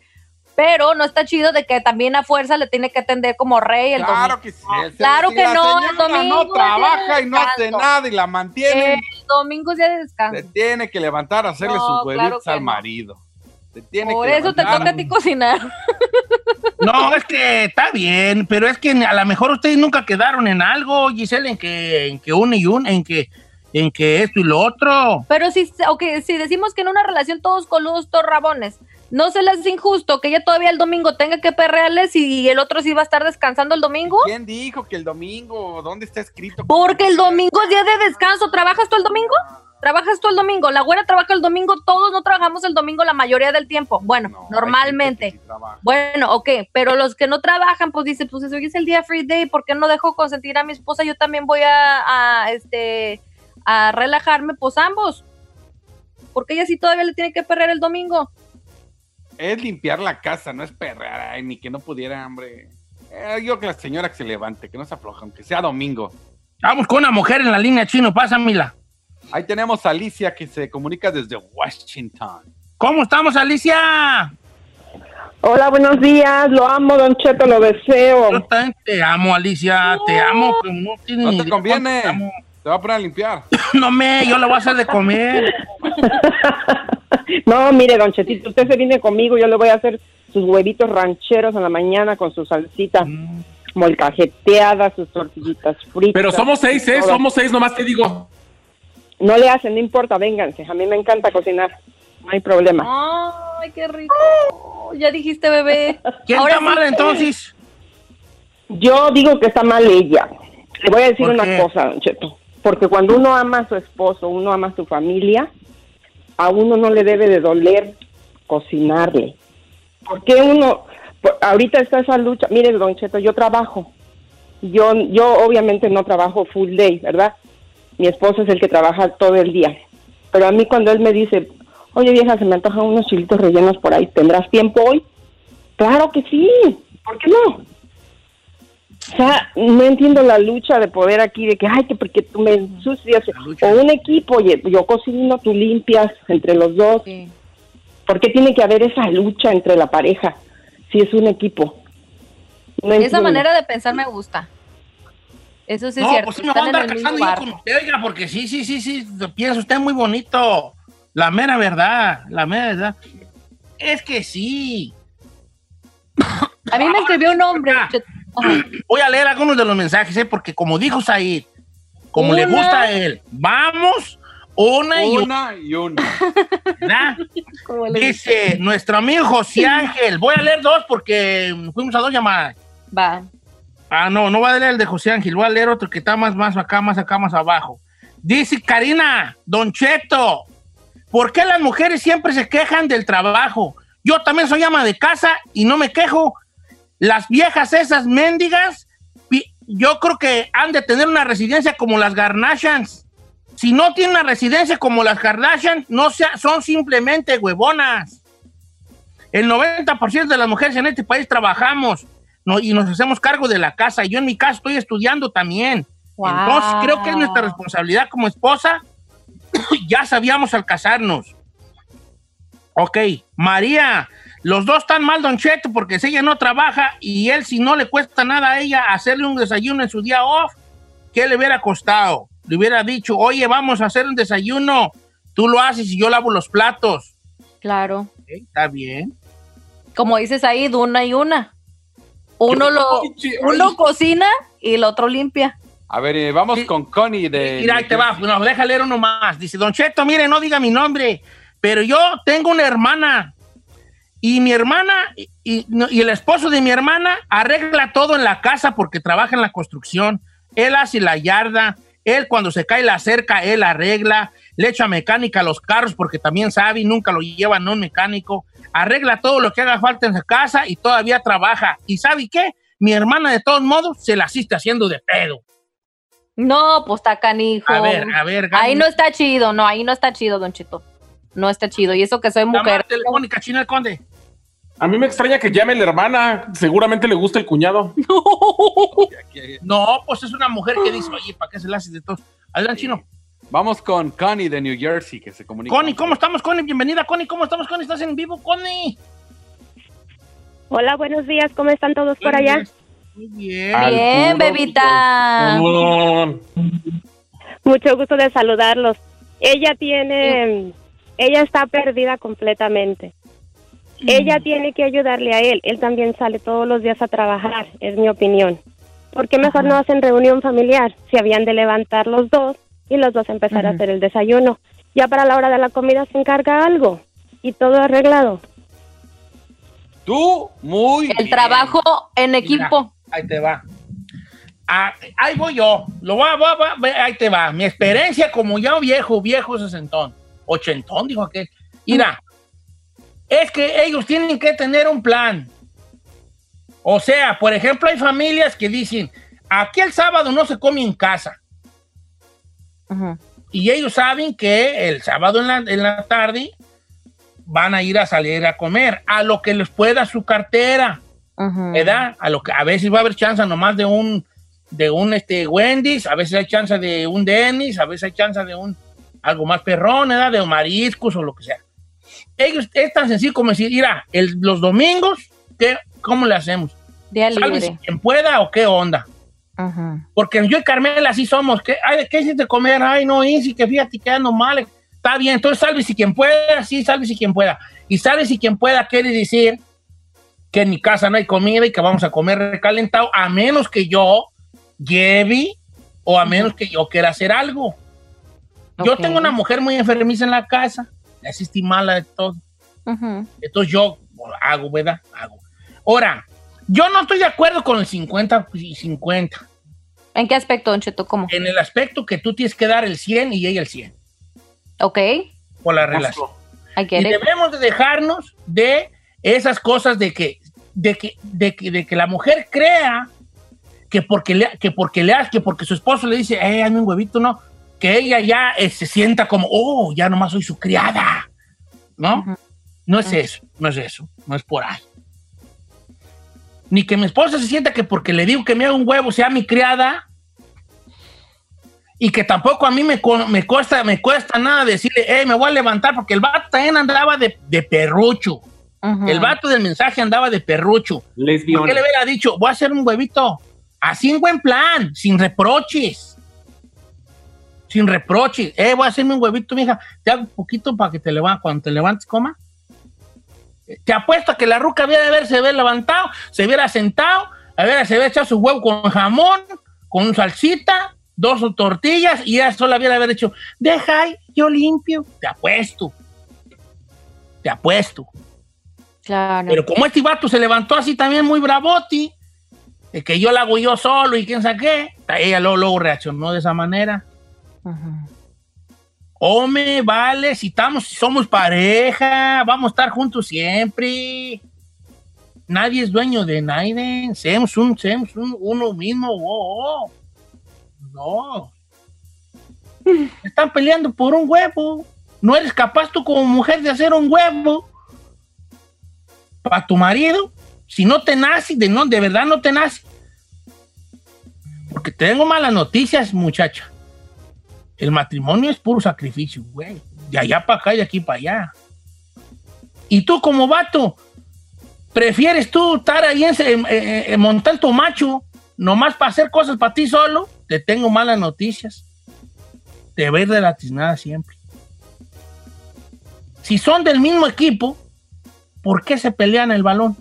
Pero no está chido de que también a fuerza le tiene que atender como rey el Claro domingo. que sí. Claro Si que la no, el domingo no trabaja y no hace nada y la mantiene. El domingo es día de descanso. Se tiene que levantar a hacerle No, sus claro huevitos al no. marido. Tiene Por que eso te toca a ti cocinar. No, es que está bien, pero es que a lo mejor ustedes nunca quedaron en algo, Giselle, en que, en que uno y uno, en que, en que esto y lo otro. Pero si, okay, si decimos que en una relación todos coludos, todos rabones, no se les hace injusto que ella todavía el domingo tenga que perrearles y el otro sí va a estar descansando el domingo. ¿Quién dijo que el domingo? ¿Dónde está escrito? Porque el domingo es día de descanso. ¿Trabajas tú el domingo? ¿Trabajas tú el domingo? La güera trabaja el domingo, todos no trabajamos el domingo la mayoría del tiempo. Bueno, No, normalmente. sí. Bueno, ok, pero los que no trabajan, pues dicen, pues hoy es el día free day, ¿por qué no dejo consentir a mi esposa? Yo también voy a, a, este, a relajarme, pues ambos. Porque ella sí todavía le tiene que perder el domingo. Es limpiar la casa, no es perrear, ay, ni que no pudiera, hombre. Eh, yo que la señora que se levante, que no se afloja, aunque sea domingo. Vamos con una mujer en la línea chino, pásamela. Ahí tenemos a Alicia que se comunica desde Washington. ¿Cómo estamos, Alicia? Hola, buenos días. Lo amo, Don Cheto, lo deseo. Yo también te amo, Alicia, te amo, pero no tienes No ni te idea conviene. te amo. Te va a poner a limpiar. No me, yo le voy a hacer de comer. No, mire, Don Chetito, usted se viene conmigo, yo le voy a hacer sus huevitos rancheros en la mañana con su salsita molcajeteada, sus tortillitas fritas. Pero somos seis, ¿eh? Somos seis, nomás te digo. No le hacen, no importa, vénganse. A mí me encanta cocinar. No hay problema. Ay, qué rico. Ya dijiste, bebé. ¿Quién Ahora está sí. mal entonces? Yo digo que está mal ella. Le voy a decir ¿Por una cosa, Don Cheto. Porque cuando uno ama a su esposo, uno ama a su familia, a uno no le debe de doler cocinarle. Porque uno, por- ahorita está esa lucha. Mire, Don Cheto, yo trabajo. Yo, yo obviamente no trabajo full day, ¿verdad? Mi esposo es el que trabaja todo el día. Pero a mí cuando él me dice, oye vieja, se me antojan unos chilitos rellenos por ahí, ¿tendrás tiempo hoy? Claro que sí, ¿por qué no? O sea, no entiendo la lucha de poder aquí, de que, ay, que porque tú me ensucias. O un equipo, oye, yo cocino, tú limpias entre los dos. Sí. ¿Por qué tiene que haber esa lucha entre la pareja si es un equipo? No Esa manera de pensar me gusta. Eso sí es no, cierto. pues sí me voy a andar casando yo con usted, oiga, porque sí, sí, sí, sí, piensa usted muy bonito. La mera verdad, la mera verdad. Es que sí. A mí me escribió un hombre. Voy a leer algunos de los mensajes, ¿eh? porque como dijo Said, como le gusta a él, vamos una y una, Una y una. Dice nuestro amigo José Ángel. Voy a leer dos porque fuimos a dos llamadas. Va. Ah, no, no voy a leer el de José Ángel, voy a leer otro que está más, más acá, más acá, más abajo. Dice Karina, Don Cheto, ¿por qué las mujeres siempre se quejan del trabajo? Yo también soy ama de casa y no me quejo. Las viejas esas mendigas yo creo que han de tener una residencia como las Garnashans. Si no tienen una residencia como las Kardashian, no son simplemente huevonas. El 90% de las mujeres en este país trabajamos no- y nos hacemos cargo de la casa. Yo en mi caso estoy estudiando también. Entonces creo que es nuestra responsabilidad como esposa. ya sabíamos al casarnos. Ok, María, los dos están mal, Don Cheto, porque si ella no trabaja y él, si no le cuesta nada a ella hacerle un desayuno en su día off, ¿qué le hubiera costado? Le hubiera dicho, oye, vamos a hacer un desayuno, tú lo haces y yo lavo los platos. Claro. Está bien. Como dices ahí, de una y una. Uno lo, uno cocina y el otro limpia. A ver, eh, vamos con Connie de. Mira, ahí te va, no, deja leer uno más. Dice, Don Cheto, mire, no diga mi nombre, pero yo tengo una hermana. Y mi hermana y, y- no, y el esposo de mi hermana arregla todo en la casa porque trabaja en la construcción. Él hace la yarda, él cuando se cae la cerca, él arregla, le echa mecánica a los carros porque también sabe y nunca lo llevan a un mecánico. Arregla todo lo que haga falta en la casa y todavía trabaja. ¿Y sabe qué? Mi hermana de todos modos se la asiste haciendo de pedo. No, pues está canijo. A ver, a ver, Gaby. Ahí no está chido, no, ahí no está chido, Don Chito. No está chido. Y eso que soy Llamada mujer. telefónica, China el Conde. A mí me extraña que llame la hermana. Seguramente le gusta el cuñado. No, pues es una mujer que dice, oye, ¿para qué se la hace de todos? Adelante, Chino. Vamos con Connie de New Jersey, que se comunica. Connie, ¿cómo estamos, Connie? Bienvenida, Connie. ¿Cómo estamos, Connie? ¿Estás en vivo, Connie? Hola, buenos días. ¿Cómo están todos por allá? Muy bien. Bien, bebita. Mucho gusto de saludarlos. Ella tiene, ella está perdida completamente. Ella tiene que ayudarle a él. Él también sale todos los días a trabajar, es mi opinión. ¿Por qué mejor no hacen reunión familiar? Si habían de levantar los dos y los dos empezar a hacer el desayuno. Ya para la hora de la comida se encarga algo y todo arreglado. Tú, muy El trabajo en equipo. Ahí te va. Ah, ahí voy yo. Lo va, va, va, ahí te va. Mi experiencia como ya viejo, viejo sesentón. Ochentón, dijo aquel. Mira, es que ellos tienen que tener un plan. O sea, por ejemplo, hay familias que dicen, aquí el sábado no se come en casa. Ujú. Y ellos saben que el sábado en la, en la tarde van a ir a salir a comer, a lo que les pueda su cartera. ¿verdad? A lo que a veces va a haber chance nomás de un de un este Wendy's, a veces hay chance de un Dennis, a veces hay chance de un algo más perrón, ¿verdad? De mariscos o lo que sea. Ellos es tan sencillo como decir, mira, el- los domingos, ¿qué, ¿cómo le hacemos? Día ¿Sálvese libre. quien pueda o qué onda? Ujú. Porque yo y Carmela así somos. ¿Qué, ay, ¿qué hiciste comer? Ay, no, Easy, que fíjate, quedando mal. Está bien, entonces sálvese quien pueda, sí, sálvese quien pueda. Y sálvese quien pueda quiere decir que en mi casa no hay comida y que vamos a comer recalentado, a menos que yo lleve o a menos que yo quiera hacer algo. Yo Ok. tengo una mujer muy enfermiza en la casa, así mala de todo. Ujú. Entonces yo hago, ¿verdad? Hago. Ahora, yo no estoy de acuerdo con el 50 y 50. ¿En qué aspecto, Don Cheto? ¿Cómo? En el aspecto que tú tienes que dar el 100 y ella el 100 Ok. por la relación. Y debemos de dejarnos de esas cosas de que, de que, de que, de que la mujer crea que porque le, que porque le hace, que porque su esposo le dice, eh, hazme un huevito, no, que ella ya eh, se sienta como, oh, ya nomás soy su criada, ¿no? No es eso, no es eso, no es por ahí. Ni que mi esposa se sienta que porque le digo que me haga un huevo sea mi criada. Y que tampoco a mí me, me, cuesta, me cuesta nada decirle, hey, me voy a levantar, porque el vato también andaba de, de perrucho. El vato del mensaje andaba de perrucho. ¿Por Lesbión. qué le hubiera dicho, voy a hacer un huevito? Así en buen plan, sin reproches. Sin reproches. Eh, voy a hacerme un huevito, mija. Te hago un poquito para que te levantes, cuando te levantes, coma. Te apuesto a que la ruca había de haberse haber levantado, se hubiera sentado, se hubiera echado su huevo con jamón, con salsita, dos tortillas, y ya solo había de haber dicho, deja ahí, yo limpio. Te apuesto. Te apuesto. Claro. Pero como este vato se levantó así también muy bravoti, que yo la hago yo solo y quién sabe qué, ella luego, luego reaccionó de esa manera. Ujú. Hombre, vale, si estamos, si somos pareja, vamos a estar juntos siempre. nadie es dueño de nadie. Seamos, un, seamos un- uno mismo. oh, oh. No. Están peleando por un huevo. No eres capaz tú como mujer de hacer un huevo para tu marido. Si no te nace, de, no, de verdad no te nace. Porque tengo malas noticias, muchacha. El matrimonio es puro sacrificio, güey. De allá para acá y de aquí para allá. Y tú como vato, ¿prefieres tú estar ahí en, montar tu macho nomás para hacer cosas para ti solo? Te tengo malas noticias. Te va a ir de la tiznada siempre. Si son del mismo equipo, ¿por qué se pelean el balón?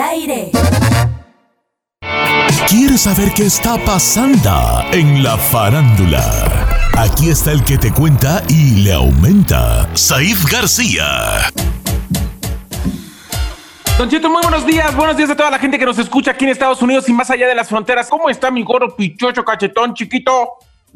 Aire. ¿Quieres saber qué está pasando en la farándula? Aquí está el que te cuenta y le aumenta, Saif García. Don Cheto, muy buenos días. Buenos días a toda la gente que nos escucha aquí en Estados Unidos y más allá de las fronteras. ¿Cómo está mi gordo pichocho cachetón chiquito?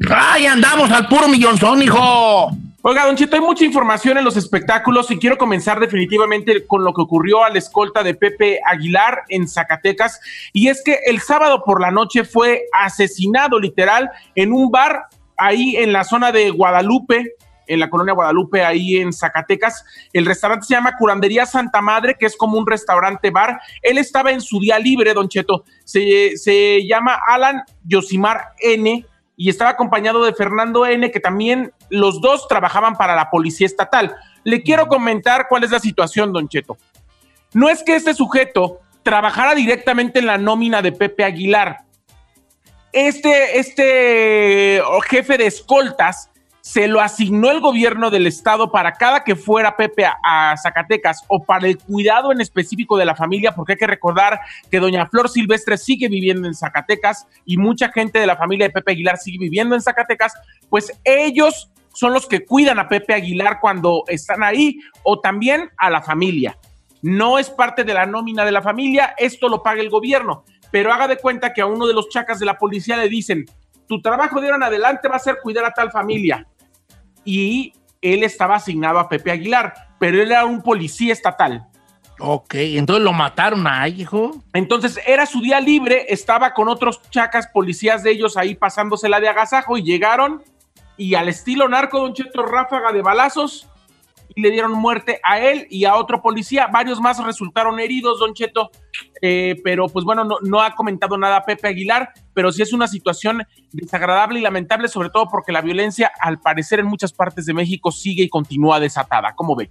¡Ay, andamos al puro millonzón, hijo! Oiga, Don Cheto, hay mucha información en los espectáculos y quiero comenzar definitivamente con lo que ocurrió a la escolta de Pepe Aguilar en Zacatecas. Y es que el sábado por la noche fue asesinado literal en un bar ahí en la zona de Guadalupe, en la colonia Guadalupe, ahí en Zacatecas. El restaurante se llama Curandería Santa Madre, que es como un restaurante bar. Él estaba en su día libre, Don Cheto. Se, llama Alan Yosimar N y estaba acompañado de Fernando N, que también los dos trabajaban para la policía estatal. Le quiero comentar cuál es la situación, Don Cheto. No es que este sujeto trabajara directamente en la nómina de Pepe Aguilar. Este, este jefe de escoltas se lo asignó el gobierno del estado para cada que fuera Pepe a, Zacatecas o para el cuidado en específico de la familia, porque hay que recordar que doña Flor Silvestre sigue viviendo en Zacatecas y mucha gente de la familia de Pepe Aguilar sigue viviendo en Zacatecas, pues ellos son los que cuidan a Pepe Aguilar cuando están ahí o también a la familia. No es parte de la nómina de la familia, esto lo paga el gobierno, pero haga de cuenta que a uno de los chacas de la policía le dicen, tu trabajo de ahora en adelante va a ser cuidar a tal familia y él estaba asignado a Pepe Aguilar, pero él era un policía estatal. Ok, entonces lo mataron ahí, hijo. Entonces era su día libre, estaba con otros chacas policías de ellos ahí pasándosela de agasajo y llegaron y al estilo narco, Don Cheto, ráfaga de balazos y le dieron muerte a él y a otro policía. Varios más resultaron heridos, Don Cheto, eh, pero pues bueno, no, no ha comentado nada Pepe Aguilar, pero sí es una situación desagradable y lamentable, sobre todo porque la violencia, al parecer, en muchas partes de México sigue y continúa desatada. ¿Cómo ve?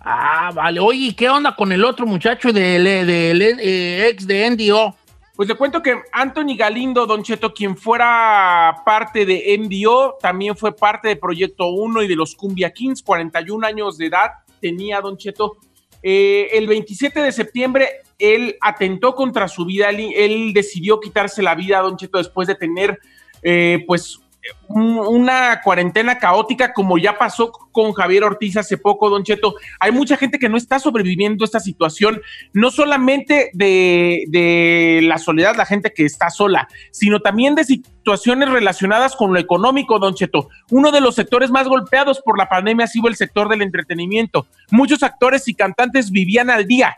Ah, vale. Oye, ¿y ¿qué onda con el otro muchacho del, del, eh, ex de NDO? Pues le cuento que Anthony Galindo, Don Cheto, quien fuera parte de MDO, también fue parte de Proyecto 1 y de los Cumbia Kings, 41 años de edad tenía Don Cheto. Eh, el 27 de septiembre él atentó contra su vida, él, él decidió quitarse la vida, Don Cheto, después de tener eh, pues un- una cuarentena caótica como ya pasó con Javier Ortiz hace poco, Don Cheto. Hay mucha gente que no está sobreviviendo esta situación, no solamente de, de la soledad, la gente que está sola, sino también de situaciones relacionadas con lo económico, Don Cheto. Uno de los sectores más golpeados por la pandemia ha sido el sector del entretenimiento. Muchos actores y cantantes vivían al día.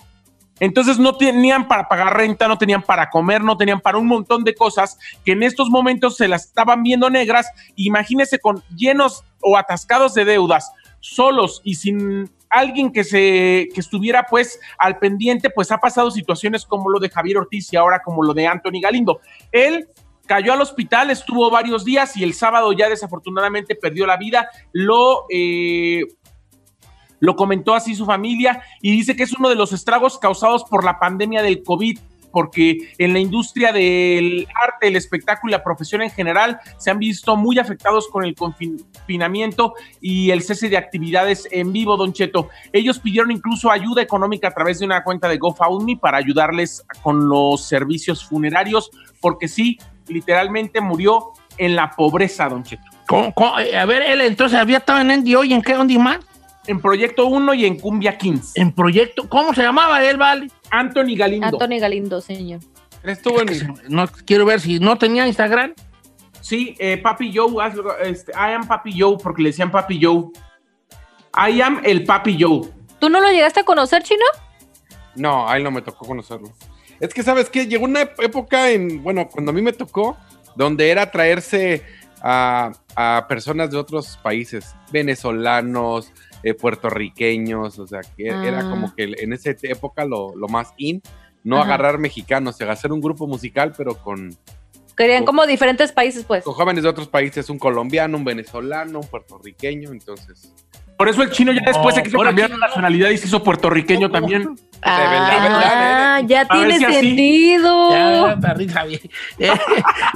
Entonces no tenían para pagar renta, no tenían para comer, no tenían para un montón de cosas que en estos momentos se las estaban viendo negras. Imagínense con llenos o atascados de deudas, solos y sin alguien que se que estuviera pues al pendiente, pues ha pasado situaciones como lo de Javier Ortiz y ahora como lo de Anthony Galindo. Él cayó al hospital, estuvo varios días y el sábado ya desafortunadamente perdió la vida. Lo eh, lo comentó así su familia y dice que es uno de los estragos causados por la pandemia del COVID porque en la industria del arte, el espectáculo y la profesión en general se han visto muy afectados con el confinamiento y el cese de actividades en vivo, Don Cheto. Ellos pidieron incluso ayuda económica a través de una cuenta de GoFundMe para ayudarles con los servicios funerarios, porque sí, literalmente murió en la pobreza, Don Cheto. A ver, él entonces había estado en NDO y en qué, dónde más? En Proyecto 1 y en Cumbia Kings. En Proyecto, ¿cómo se llamaba él, vale? Anthony Galindo. Anthony Galindo, señor. Estuvo en. No quiero ver si no tenía Instagram. Sí, eh, Papi Joe, hazlo, este, I am Papi Joe, porque le decían Papi Joe. I am el Papi Joe. ¿Tú no lo llegaste a conocer, Chino? No, a él no me tocó conocerlo. Es que, ¿sabes qué? Llegó una época en, bueno, cuando a mí me tocó, donde era traerse a, a personas de otros países, venezolanos, eh, puertorriqueños, o sea, que Ah. era como que en esa época lo, lo más in, no Ajá. agarrar mexicanos, o sea, hacer un grupo musical, pero con, Querían como diferentes países, pues. con jóvenes de otros países, un colombiano, un venezolano, un puertorriqueño, entonces... Por eso el chino ya después se No, quiso cambiar chino no. nacionalidad y se hizo puertorriqueño también. Ah, ya A ver tiene si sentido. Ya, hasta bien. Eh,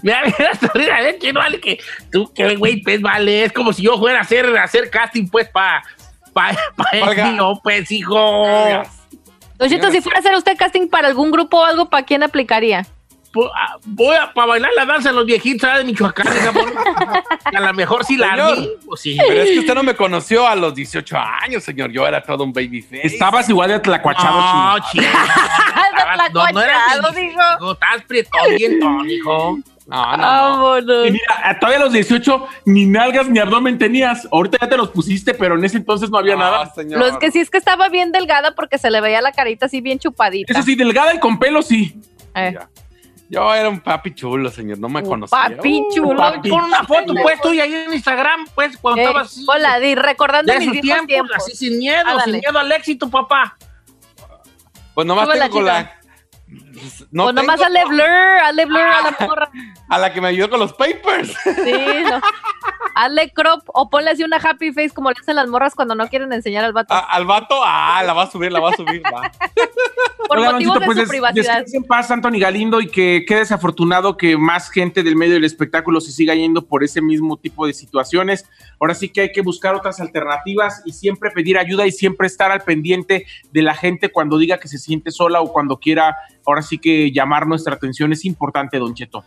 Mira, mira, hasta risa, bien, que no vale que tú, que güey, pues vale, es como si yo fuera a hacer, a hacer casting, pues, para pa, pa mío, pues, hijo. Don Cheto, si fuera a hacer usted casting para algún grupo o algo, ¿para quién aplicaría? Ah, Voy a para bailar la danza de los viejitos ¿sabes? de Michoacán, a lo mejor sí la Señor. vi, pues sí. Pero es que usted no me conoció a los 18 años, señor. Yo era todo un babyface. Estabas igual de tlacuachado, No, chico. No, no bien hijo. No, no. Y mira, a todavía a los 18 ni nalgas ni abdomen tenías. Ahorita ya te los pusiste, pero en ese entonces no había No, nada. señor. Lo es que sí es que estaba bien delgada porque se le veía la carita así bien chupadita. Eso sí, delgada y con pelo, sí. Eh. Ya. Yo era un papi chulo, señor. No me Un conocía. papi chulo. papi. Pon una foto, pues, tuya ahí en Instagram, pues, cuando Eh, estabas así. hola, di, recordando de mis tiempos, tiempos. así sin miedo, Ándale. sin miedo al éxito, papá. Pues nomás tengo con la. No o nomás hazle blur, hazle blur a la morra. A la que me ayudó con los papers. Sí, no. Hazle crop o ponle así una happy face como le hacen las morras cuando no quieren enseñar al vato. A- al vato, ah, la va a subir, la va a subir. va. por Hola, motivos de pues, su des- privacidad. en paz, Anthony Galindo, y que qué desafortunado que más gente del medio del espectáculo se siga yendo por ese mismo tipo de situaciones. Ahora sí que hay que buscar otras alternativas y siempre pedir ayuda y siempre estar al pendiente de la gente cuando diga que se siente sola o cuando quiera, ahora sí que llamar nuestra atención. Es importante, Don Cheto.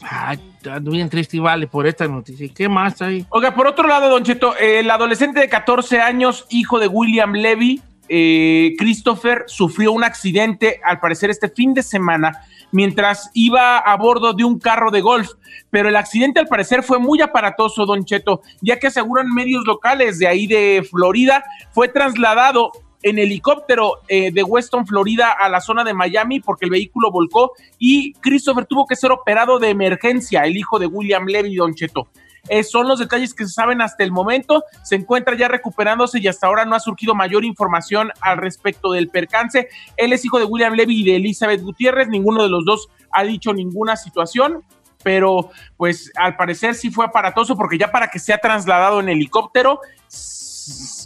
Ay, ando bien triste y vale por esta noticia. ¿Y ¿Qué más hay? Oiga, por otro lado, Don Cheto, el adolescente de 14 años, hijo de William Levy, eh, Christopher, sufrió un accidente, al parecer, este fin de semana, mientras iba a bordo de un carro de golf. Pero el accidente, al parecer, fue muy aparatoso, Don Cheto, ya que aseguran medios locales de ahí de Florida, fue trasladado en helicóptero eh, de Weston, Florida, a la zona de Miami, porque el vehículo volcó y Christopher tuvo que ser operado de emergencia, el hijo de William Levy, Don Cheto. Eh, son los detalles que se saben hasta el momento. Se encuentra ya recuperándose y hasta ahora no ha surgido mayor información al respecto del percance. Él es hijo de William Levy y de Elizabeth Gutiérrez. Ninguno de los dos ha dicho ninguna situación, pero pues al parecer sí fue aparatoso porque ya para que sea trasladado en helicóptero,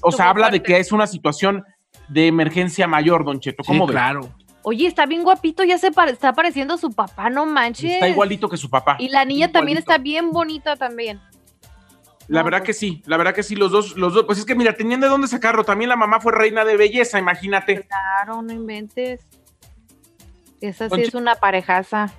o sea, habla de que es una situación de emergencia mayor, Don Cheto. ¿Cómo Sí, ve? claro. Oye, está bien guapito, ya se pare- está pareciendo a su papá, no manches. Está igualito que su papá. Y la niña también está bien bonita también. La No, verdad pues- que sí, la verdad que sí, los dos, los dos, pues es que mira, tenían de dónde sacarlo. También la mamá fue reina de belleza, imagínate. Claro, no inventes. Esa sí es una parejaza.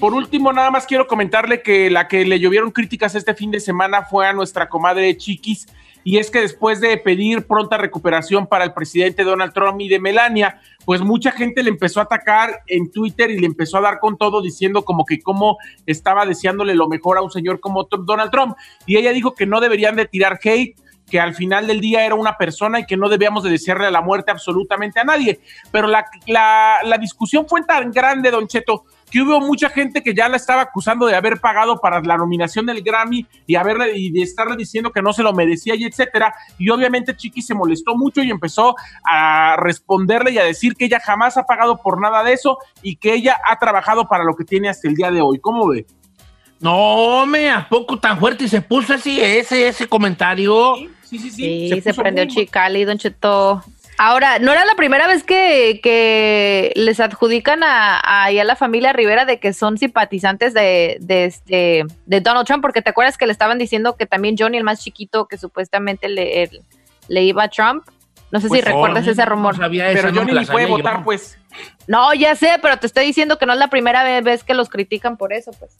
Por último, nada más quiero comentarle que la que le llovieron críticas este fin de semana fue a nuestra comadre Chiquis, y es que después de pedir pronta recuperación para el presidente Donald Trump y de Melania, pues mucha gente le empezó a atacar en Twitter y le empezó a dar con todo diciendo como que cómo estaba deseándole lo mejor a un señor como Donald Trump. Y ella dijo que no deberían de tirar hate, que al final del día era una persona y que no debíamos de desearle la muerte absolutamente a nadie. Pero la, la, la discusión fue tan grande, Don Cheto, que hubo mucha gente que ya la estaba acusando de haber pagado para la nominación del Grammy y haberle y de estarle diciendo que no se lo merecía y etcétera. Y obviamente Chiqui se molestó mucho y empezó a responderle y a decir que ella jamás ha pagado por nada de eso y que ella ha trabajado para lo que tiene hasta el día de hoy. ¿Cómo ve? No, me, ¿a poco tan fuerte se puso así ese, ese comentario? Sí, sí, Sí, se, puso prendió muy- Chicali, Don Cheto. Ahora, no era la primera vez que, que les adjudican a, a, la familia Rivera de que son simpatizantes de, de, este, de Donald Trump, porque te acuerdas que le estaban diciendo que también Johnny, el más chiquito, que supuestamente le, el- le iba a Trump. No sé Pues, si recuerdas no, ese no rumor. sabía esa, Pero no Johnny la ni puede sabía yo. votar, pues. No, ya sé, pero te estoy diciendo que no es la primera ve- vez que los critican por eso, pues.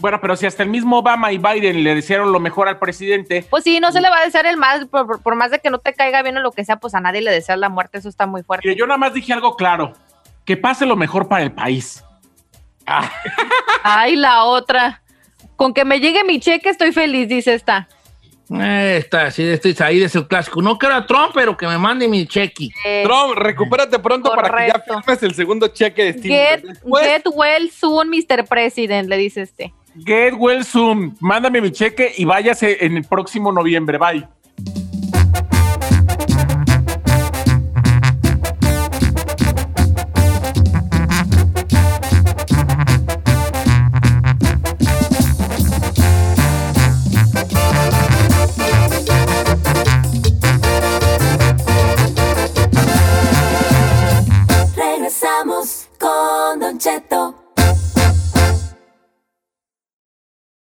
Bueno, pero si hasta el mismo Obama y Biden le desearon lo mejor al presidente, Pues sí, no se le va a desear el mal, por, por- por más de que no te caiga bien o lo que sea, pues a nadie le deseas la muerte, eso está muy fuerte. mire, yo nada más dije algo claro, que pase lo mejor para el país. Ay, la otra. Con que me llegue mi cheque estoy feliz, dice esta. Eh, Esta, sí, este es ahí de ese clásico. No quiero a Trump, pero que me mande mi cheque. Eh, Trump, recupérate pronto para que ya firmes el segundo cheque de Steam. get, Después, get well soon, Mr. President, le dice este. Get well soon, mándame mi cheque y váyase en el próximo noviembre, bye.